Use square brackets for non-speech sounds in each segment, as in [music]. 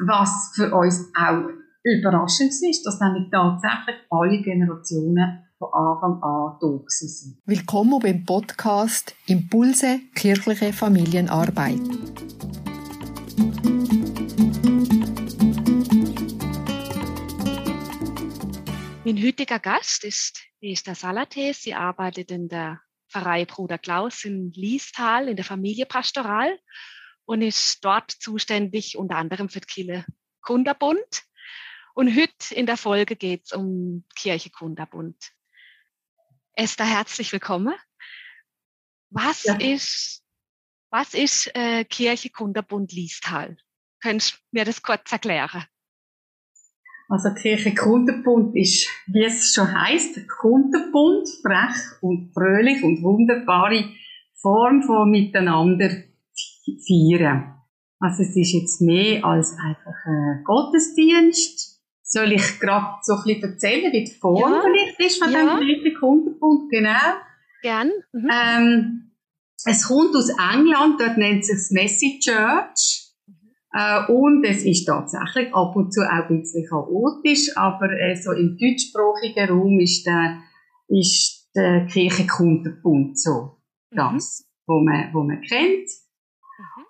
Was für uns auch überraschend ist, dass nämlich tatsächlich alle Generationen von Anfang an da sind. Willkommen beim Podcast Impulse kirchliche Familienarbeit. Mein heutiger Gast ist Esther Salates. Sie arbeitet in der Pfarrei Bruder Klaus in Liestal in der Familiepastoral und ist dort zuständig unter anderem für die Kille Kunderbund. Und heute in der Folge geht es um Kirche Kunderbund. Esther, herzlich willkommen. Was ja. ist, was ist äh, Kirche Kunderbund Liestal? Könntest du mir das kurz erklären? Also Kirche Kunderbund ist, wie es schon heißt, Kunderbund, frech und fröhlich und wunderbare Form von miteinander feiern. Also es ist jetzt mehr als einfach ein Gottesdienst. Soll ich gerade so ein bisschen erzählen, wie die Form ja. vielleicht ist von ja. dem Kirche Kunderbund? Genau. Gern. Mhm. Ähm, es kommt aus England, dort nennt sich Messy Church. Äh, und es ist tatsächlich ab und zu auch ein bisschen chaotisch, aber äh, so im deutschsprachigen Raum ist der, ist der Kirchenkundenbund so mhm. das, mhm. wo man, wo man kennt.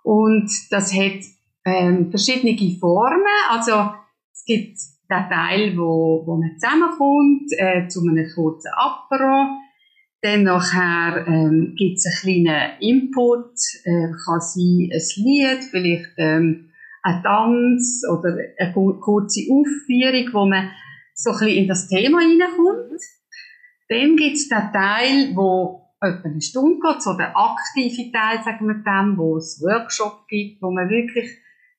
Und das hat ähm, verschiedene Formen. Also es gibt den Teil, wo, wo man zusammenkommt, äh, zu einem kurzen Apero. Dann nachher ähm, gibt es einen kleinen Input, äh, kann sein ein Lied, vielleicht ähm, ein Tanz oder eine kurze Aufführung, wo man so ein bisschen in das Thema hineinkommt. Dann gibt es den Teil, wo etwa eine Stunde geht, so der aktive Teil, sagen wir dem, wo es Workshop gibt, wo man wirklich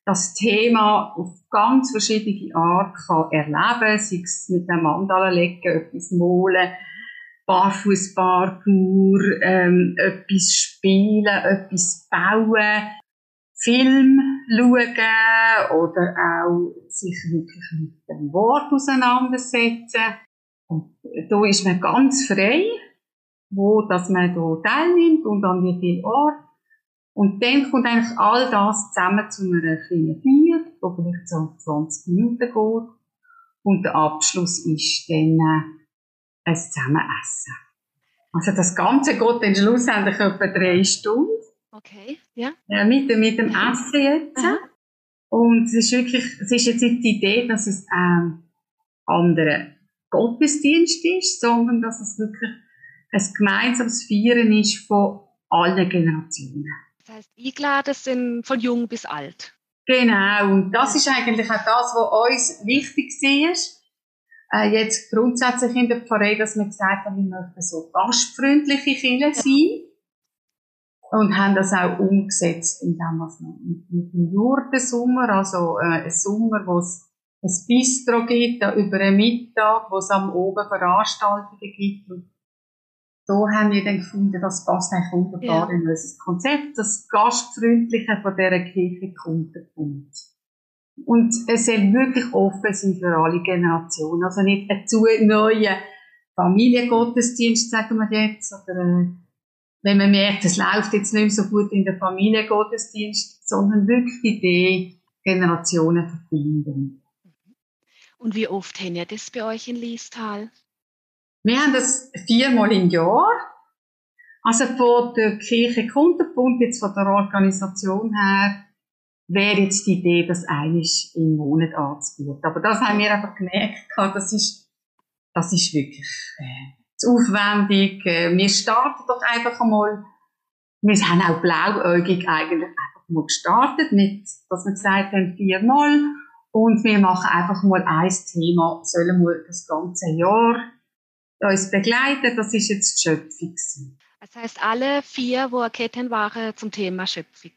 das Thema auf ganz verschiedene Art kann erleben, sei es mit einem Mandala legen, etwas malen, Barfußparkour, ähm, etwas spielen, etwas bauen, Film schauen oder auch sich wirklich mit dem Wort auseinandersetzen. Und da ist man ganz frei, wo dass man da teilnimmt und an wie viel Ort. Und dann kommt eigentlich all das zusammen zu einer kleinen Feier, die vielleicht so 20 Minuten geht. Und der Abschluss ist dann äh, ein Zusammenessen. Also das Ganze geht dann schlussendlich etwa drei Stunden. Okay, ja. ja mit, mit dem Essen jetzt. Aha. Und es ist wirklich, es ist jetzt nicht die Idee, dass es ein anderer Gottesdienst ist, sondern dass es wirklich ein gemeinsames Feiern ist von allen Generationen. Das heißt, eingeladen sind von jung bis alt. Genau, und das ist eigentlich auch das, was uns wichtig war. Äh, jetzt grundsätzlich in der Pfarrei, dass wir gesagt haben, wir möchten so gastfreundliche Kinder sein und haben das auch umgesetzt, indem wir mit, mit dem Jurdensommer, also äh, ein Sommer, wo es ein Bistro gibt, da über einen Mittag, wo es am Oben Veranstaltungen gibt. Und da haben wir dann gefunden, das passt eigentlich wunderbar ja. in unser Konzept, das Gastfreundliche von dieser Kirche kommt. Und es soll wirklich offen sein für alle Generationen. Also nicht ein zu neuer Familiengottesdienst, sagen wir jetzt, oder äh, wenn man merkt, es läuft jetzt nicht mehr so gut in der Familiengottesdienst, sondern wirklich die Idee, Generationen verbinden. Und wie oft habt ihr das bei euch in Liestal? Wir haben das viermal im Jahr. Also von der Kirche Kundenbund, jetzt von der Organisation her, wäre jetzt die Idee, das einisch im Monat anzubieten. Aber das haben wir einfach gemerkt, das ist, das ist wirklich, äh, zu aufwendig. Äh, wir starten doch einfach einmal. Wir haben auch blauäugig eigentlich einfach mal gestartet, mit, dass wir gesagt haben, viermal. Und wir machen einfach mal ein Thema, sollen wir das ganze Jahr uns begleiten. Das ist jetzt die Schöpfung. Das heißt, alle vier, die erkennen waren zum Thema Schöpfung.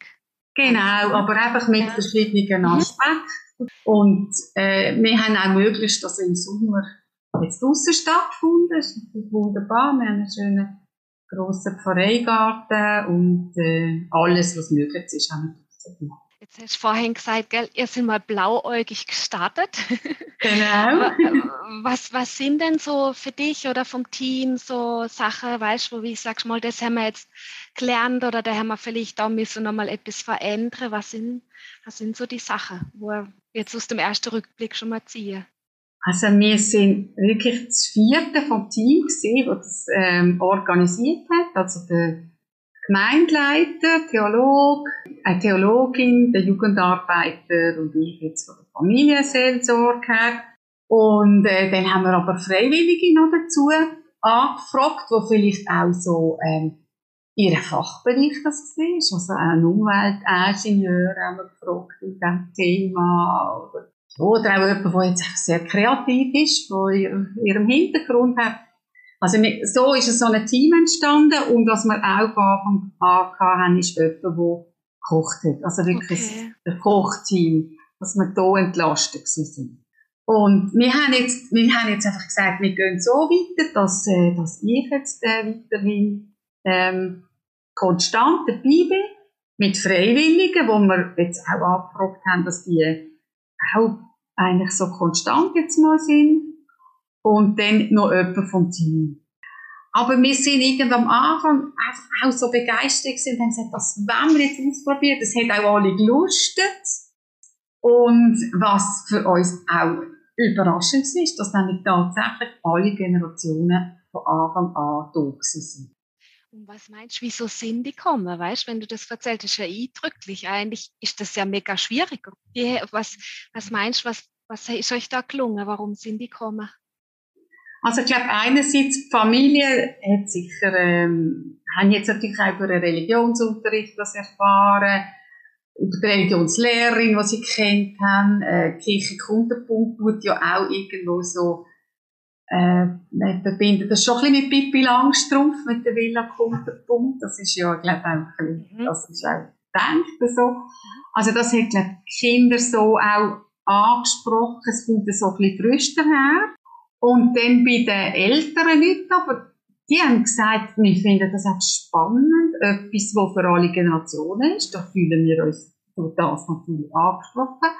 Genau, aber einfach mit verschiedenen mhm. Aspekten. Und äh, wir haben auch möglichst, dass im Sommer jetzt draussen stattgefunden. Es ist wunderbar. Wir haben einen schönen grossen Pfarreigarten und äh, alles, was möglich ist, haben wir draussen gemacht. Jetzt hast du vorhin gesagt, gell, ihr seid mal blauäugig gestartet. [laughs] Genau. was, was sind denn so für dich oder vom Team so Sachen, weißt du, wo ich sag mal, das haben wir jetzt gelernt oder da haben wir vielleicht auch müssen noch mal etwas verändern. Was sind, was sind so die Sachen, wo wir jetzt aus dem ersten Rückblick schon mal ziehen? Also wir sind wirklich das vierte vom Team gesehen, das das ähm, organisiert hat. Also der Gemeindeleiter, Theolog, eine Theologin, der Jugendarbeiter und ich jetzt von der Familienseelsorge her. Und äh, dann haben wir aber Freiwillige noch dazu angefragt, die vielleicht auch so ähm, ihren Fachbereich das war. Also einen Umweltingenieur haben wir gefragt in diesem Thema. Oder, oder auch jemand, der jetzt sehr kreativ ist, der ihrem Hintergrund hat also so ist so ein Team entstanden und was wir auch von Anfang an haben, ist jemand, der gekocht hat. Also wirklich okay. ein Kochteam, dass wir hier entlastet sind. Und wir haben jetzt, wir haben jetzt einfach gesagt, wir gehen so weiter, dass, äh, dass ich jetzt äh, weiterhin ähm, konstant dabei bin, mit Freiwilligen, wo wir jetzt auch angefragt haben, dass die auch eigentlich so konstant jetzt mal sind und dann noch jemand vom Team. Aber wir sind irgendwie am Anfang einfach auch so begeistert und haben gesagt, das wollen wir jetzt ausprobieren. Das hat auch alle gelustet. Und was für uns auch überraschend ist, dass nämlich tatsächlich alle Generationen von Anfang an da sind. Und was meinst du, wieso sind die gekommen? Weißt wenn du das erzählst, ist ja eindrücklich. Eigentlich ist das ja mega schwierig. Was, was meinst du, was, was ist euch da gelungen? Warum sind die gekommen? Also ich glaube, einerseits die Familie hat sicher, ähm, haben jetzt natürlich auch über den Religionsunterricht das erfahren, über die Religionslehrerin, die sie kennt haben, äh, Kirche Kundenpunkt tut ja auch irgendwo so, äh, man verbindet das schon ein bisschen mit Pippi Langstrumpf, mit der Villa Kundenpunkt, das ist ja, glaube ich, auch ein bisschen, mhm. das ist auch gedacht so. Also das hat, glaube ich, Kinder so auch angesprochen, es kommt so ein bisschen früher her. Und dann bei den älteren Leuten, aber die haben gesagt, wir finden das auch spannend, etwas, was für alle Generationen ist. Da fühlen wir uns durch das natürlich angesprochen.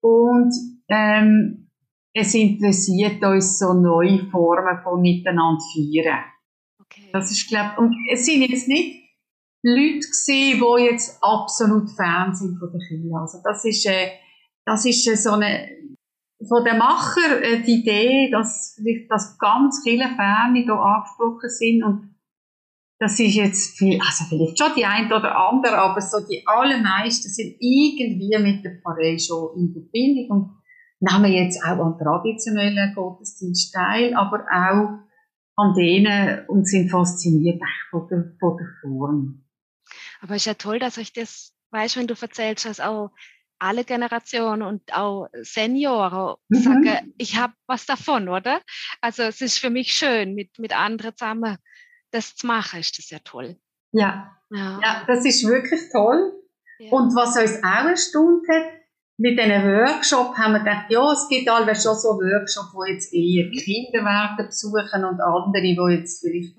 Und ähm, es interessiert uns so neue Formen von miteinander feiern. Okay. Das ist, glaub, und es sind jetzt nicht Leute gewesen, die jetzt absolut Fan sind von der Kirche. Also das ist, äh, das ist äh, so eine von den Macher äh, die Idee, dass dass ganz viele Ferne hier angesprochen sind und das ist jetzt viel, also vielleicht schon die ein oder andere, aber so die allermeisten sind irgendwie mit der Pfarrei schon in Verbindung und nehmen jetzt auch an traditionellen Gottesdienst teil, aber auch an denen und sind fasziniert von der, von der Form. Aber es ist ja toll, dass euch das, weißt wenn du erzählst, dass auch alle Generationen und auch Senioren mhm. sagen, ich habe was davon, oder? Also es ist für mich schön, mit, mit anderen zusammen das zu machen, ist das ja toll. Ja, ja. ja das ist wirklich toll. Ja. Und was uns auch erstaunt hat, mit diesen Workshop haben wir gedacht, ja, es gibt alle schon so Workshops, wo jetzt eher Kinder werden besuchen und andere, die jetzt vielleicht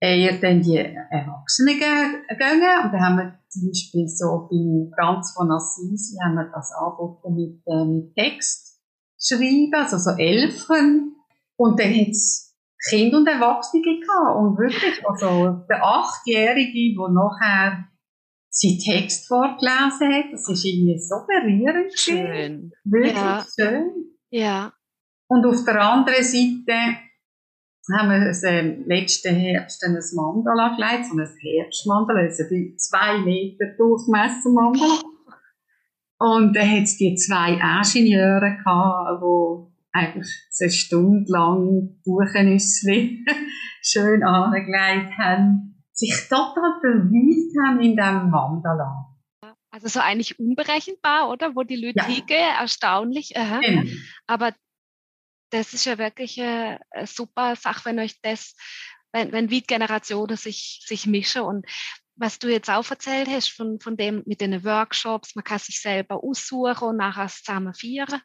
eher dann die Erwachsenen gehen. Und da haben wir zum Beispiel so bei Franz von Assisi haben wir das angeboten mit, äh, mit Text schreiben, also so Elfen. Und dann hat es Kinder und Erwachsene gehabt. Und wirklich, also der Achtjährige, der nachher seinen Text vorgelesen hat, das ist irgendwie so berührend. Schön. Wirklich ja. schön. Ja. Und auf der anderen Seite haben wir das, äh, letzten Herbst ein Mandala gelegt, so ein Herbstmandala, also zwei Meter Durchmesser Mandala. Und dann hat es die zwei Ingenieure gehabt, die eigentlich eine Stunde lang Buchenüssli [laughs] schön angelegt haben, sich total verwühlt haben in diesem Mandala. Also so eigentlich unberechenbar, oder? Wo die Leute ja. erstaunlich. Genau. Aber das ist ja wirklich eine, eine super Sache, wenn euch das, wenn, wenn Generationen sich, sich mischen und was du jetzt auch erzählt hast von, von dem mit den Workshops, man kann sich selber aussuchen und nachher zusammen feiern.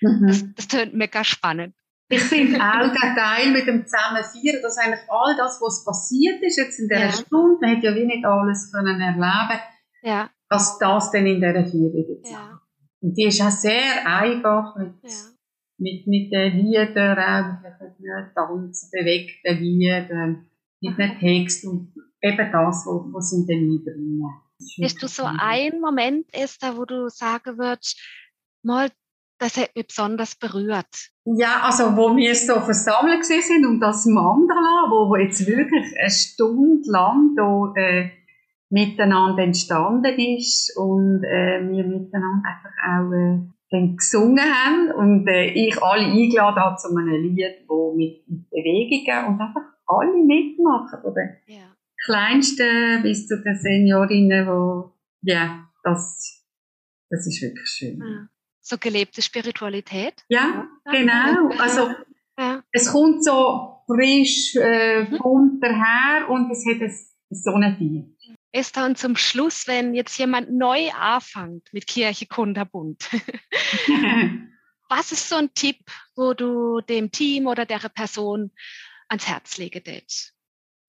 Mhm. Das, das klingt mega spannend. Ich finde auch der Teil mit dem Zusammenfeiern, dass eigentlich all das, was passiert ist jetzt in dieser ja. Stunde, man hat ja wie nicht alles können erleben. Ja. als das dann in dieser Vierung Ja. Und die ist auch sehr einfach mit, Ja. Mit, mit den Liedern, auch mit den Tanzen, bewegten Liedern, mit dem Text und eben das, was sie dann einbringen. Ist du so einen Moment, Esther, wo du sagen würdest, mal, das hat mich besonders berührt? Ja, also wo wir so versammelt sind um das Mandala, wo, wo jetzt wirklich eine Stunde lang da, äh, miteinander entstanden ist und äh, wir miteinander einfach auch äh, dann gesungen haben und äh, ich alle eingeladen habe zu einem Lied, wo mit, mit Bewegungen und einfach alle mitmachen, von den Ja. Kleinsten bis zu den Seniorinnen, wo, ja, das, das ist wirklich schön. ja. So gelebte Spiritualität? Ja, genau. Also, es kommt so frisch, äh, Mhm. bunt daher und es hat ein, so eine Tier. Esther, und zum Schluss, wenn jetzt jemand neu anfängt mit Kirche Kunterbund, [laughs] was ist so ein Tipp, wo du dem Team oder der Person ans Herz legen würdest?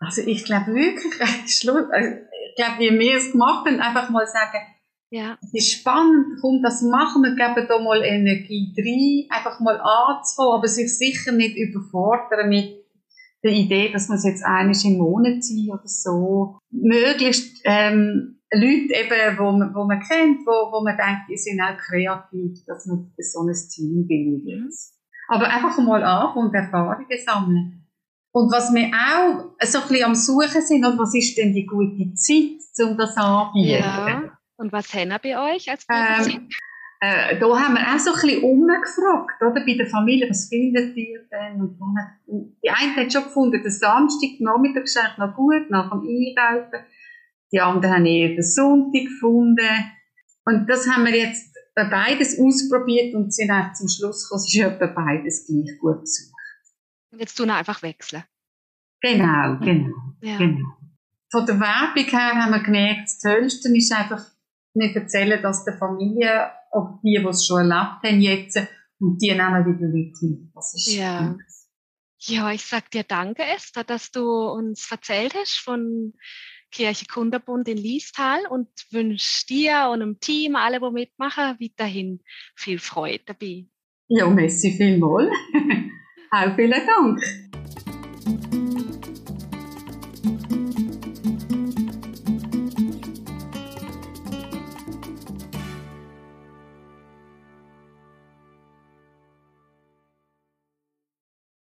also ich glaube wirklich, [laughs] also ich glaube, wie wir es gemacht haben, einfach mal sagen, Ja, es ist spannend, komm, das machen wir, geben da mal Energie rein, einfach mal anzufangen, aber sich sicher nicht überfordern mit der Idee, dass man es jetzt eines im Monat zieht oder so. Möglichst ähm, Leute eben, wo man, wo man kennt, wo, wo man denkt, die sind auch kreativ, dass man so ein Team bildet. Aber einfach mal anfangen und Erfahrungen sammeln. Und was wir auch so ein bisschen am Suchen sind, und was ist denn die gute Zeit, um das anzubieten? ja. Und was haben wir bei euch als Ähm? Äh, da haben wir auch so ein bisschen umgefragt, oder? Bei der Familie, was findet ihr denn? Und dann die eine hat schon gefunden, der Samstag, Nachmittag ist noch gut, nach dem Einkaufen. Die anderen haben eher den Sonntag gefunden. Und das haben wir jetzt bei beides ausprobiert und sind auch zum Schluss gekommen, es ist etwa beides gleich gut besucht. Und jetzt tun wir einfach wechseln. Genau, genau, Ja. genau. Von der Werbung her haben wir gemerkt, das Tollste ist einfach, wir erzählen das der Familie, auch die, die es schon erlebt haben jetzt, und die nehmen wieder mit. Das ist Ja. Ja, ich sag dir danke, Esther, dass du uns erzählt hast von Kirche Kunderbund in Liestal und wünsche dir und dem Team, alle, die mitmachen, weiterhin viel Freude dabei. Ja, merci vielmals. [laughs] Auch vielen Dank.